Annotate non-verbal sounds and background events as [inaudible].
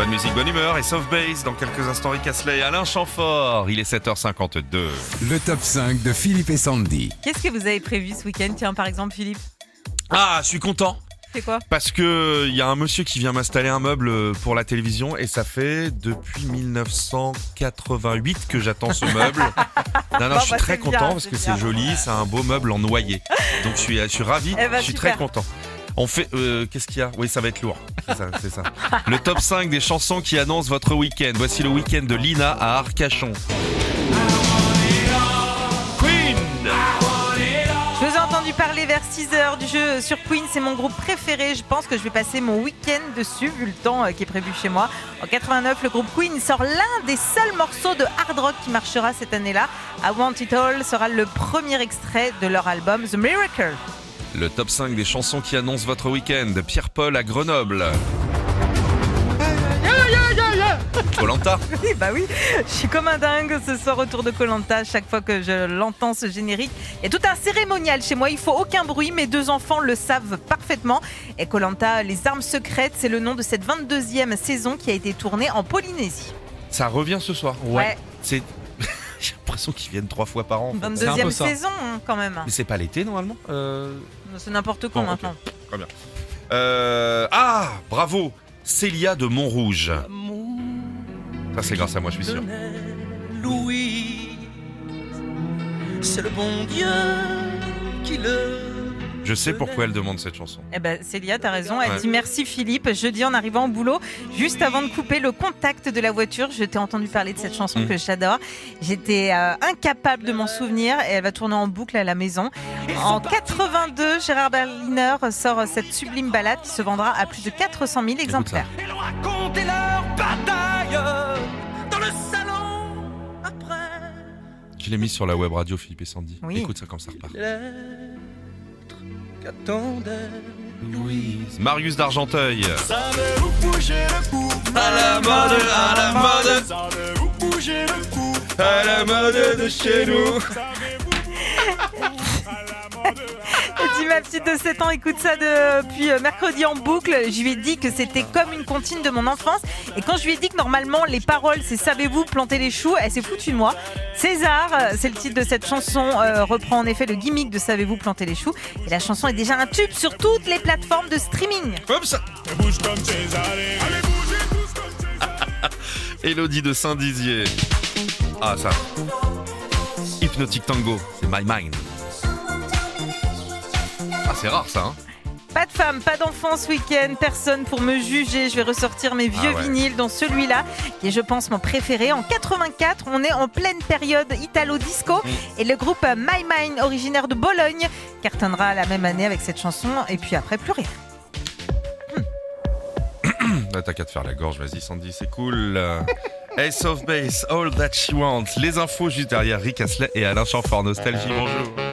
Bonne musique, bonne humeur et soft bass. Dans quelques instants, Rick Astley et Alain Chamfort. Il est 7h52. Le top 5 de Philippe et Sandy. Qu'est-ce que vous avez prévu ce week-end? Tiens, par exemple, Philippe. Ah, je suis content. C'est quoi? Parce que il y a un monsieur qui vient m'installer un meuble pour la télévision et ça fait depuis 1988 que j'attends ce meuble. [laughs] Non, non, Bon, je suis bah, très bien, content parce que c'est joli, c'est un beau meuble en noyer. Donc je suis, je suis ravi, Eh ben, je suis super. très content. On fait, euh, qu'est-ce qu'il y a? Oui, ça va être lourd. C'est ça, c'est ça. Le top 5 des chansons qui annoncent votre week-end. Voici le week-end de Lina à Arcachon. Queen Je vous ai entendu parler vers 6h du jeu sur Queen, c'est mon groupe préféré. Je pense que je vais passer mon week-end dessus, vu le temps euh, qui est prévu chez moi. En 89, le groupe Queen sort l'un des seuls morceaux de hard rock qui marchera cette année-là. I Want It All sera le premier extrait de leur album The Miracle. Le top 5 des chansons qui annoncent votre week-end. Pierre-Paul à Grenoble. Colanta. [laughs] Oui, bah oui, je suis comme un dingue ce soir autour de Colanta. Chaque fois que je l'entends ce générique, il y a tout un cérémonial chez moi. Il faut aucun bruit. Mes deux enfants le savent parfaitement. Et Colanta, les armes secrètes, c'est le nom de cette 22e saison qui a été tournée en Polynésie. Ça revient ce soir. Ouais. C'est. L'impression qu'ils viennent trois fois par an. en fait. 22e saison hein, quand même. Mais c'est pas l'été normalement euh... C'est n'importe quoi Bon, ok. maintenant. Très bien. Euh, Ah, bravo Célia de Montrouge. Ça c'est grâce à moi, je suis sûr. Louis, c'est le bon Dieu qui le. Je sais pourquoi elle demande cette chanson. Eh ben, Célia, t'as raison. Elle Ouais. dit merci Philippe. Jeudi, en arrivant au boulot, juste avant de couper le contact de la voiture, je t'ai entendu parler de cette chanson Mm. que j'adore. J'étais euh, incapable de m'en souvenir et elle va tourner en boucle à la maison. En 82, Gérard Berliner sort cette sublime balade qui se vendra à plus de 400 000 exemplaires. Et leur raconter leur bataille dans le salon après. Je l'ai mis sur la web radio Philippe et Sandy. Oui. Écoute ça comme ça repart. Qu'attendait Louise. Marius d'Argenteuil. Savez-vous bouger le cou À la mode, à la mode, Savez-vous bouger le cou à la mode de chez nous. Ma petite de 7 ans écoute ça depuis euh, mercredi en boucle. Je lui ai dit que c'était comme une comptine de mon enfance. Et quand je lui ai dit que normalement les paroles c'est savez-vous planter les choux, elle s'est foutue de moi. César, euh, c'est le titre de cette chanson, euh, reprend en effet le gimmick de savez-vous planter les choux. Et la chanson est déjà un tube sur toutes les plateformes de streaming. Hop ça. Bouge comme César Allez bougez tous comme César Élodie de Saint-Dizier. Ah ça. Hypnotic Tango, c'est My Mind. C'est rare ça. Hein Pas de femme, pas d'enfant ce week-end, personne pour me juger. Je vais ressortir mes vieux Ah ouais. vinyles dans celui-là, qui est, je pense, mon préféré. En 84, on est en pleine période italo-disco. Et le groupe My Mind, originaire de Bologne, cartonnera la même année avec cette chanson. Et puis après, plus rien. [coughs] Ah, T'as qu'à te faire la gorge, vas-y Sandy, c'est cool. [laughs] Ace of Base, All That She Wants. Les infos juste derrière Rick Astley et Alain Chamfort. Nostalgie, bonjour.